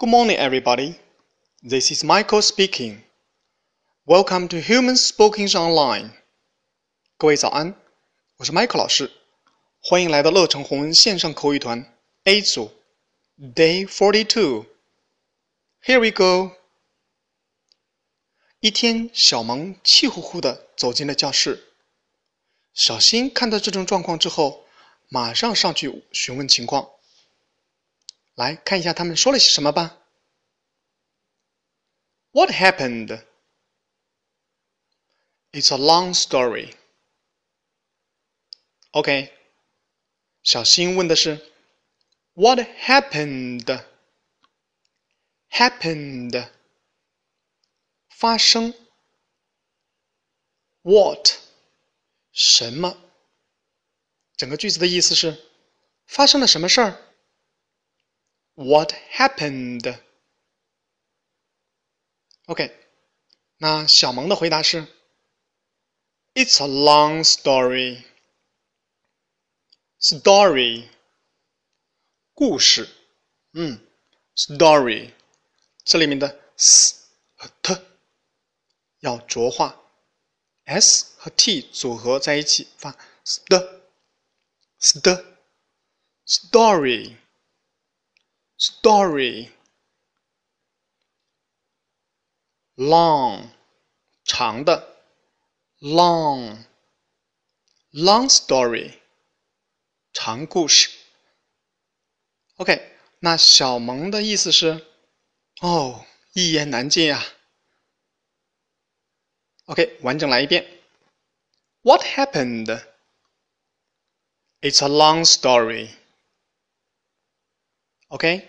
Good morning, everybody. This is Michael speaking. Welcome to Human Spoken Online. 各位早安，我是 Michael 老师，欢迎来到乐成红恩线上口语团 A 组 Day Forty Two. Here we go. 一天，小萌气呼呼地走进了教室。小新看到这种状况之后，马上上去询问情况。 来看一下他们说了些什么吧。What happened? It's a long story. OK，小新问的是 What happened? Happened 发生 What 什么？整个句子的意思是发生了什么事儿 ？What happened? OK，那小萌的回答是：It's a long story. Story，故事。嗯，story，这里面的 s 和 t 要浊化，s 和 t 组合在一起发 st，st，story。 story long 长的 long long story 长故事。OK，那小萌的意思是，哦，一言难尽啊。OK，完整来一遍。What happened? It's a long story. Okay,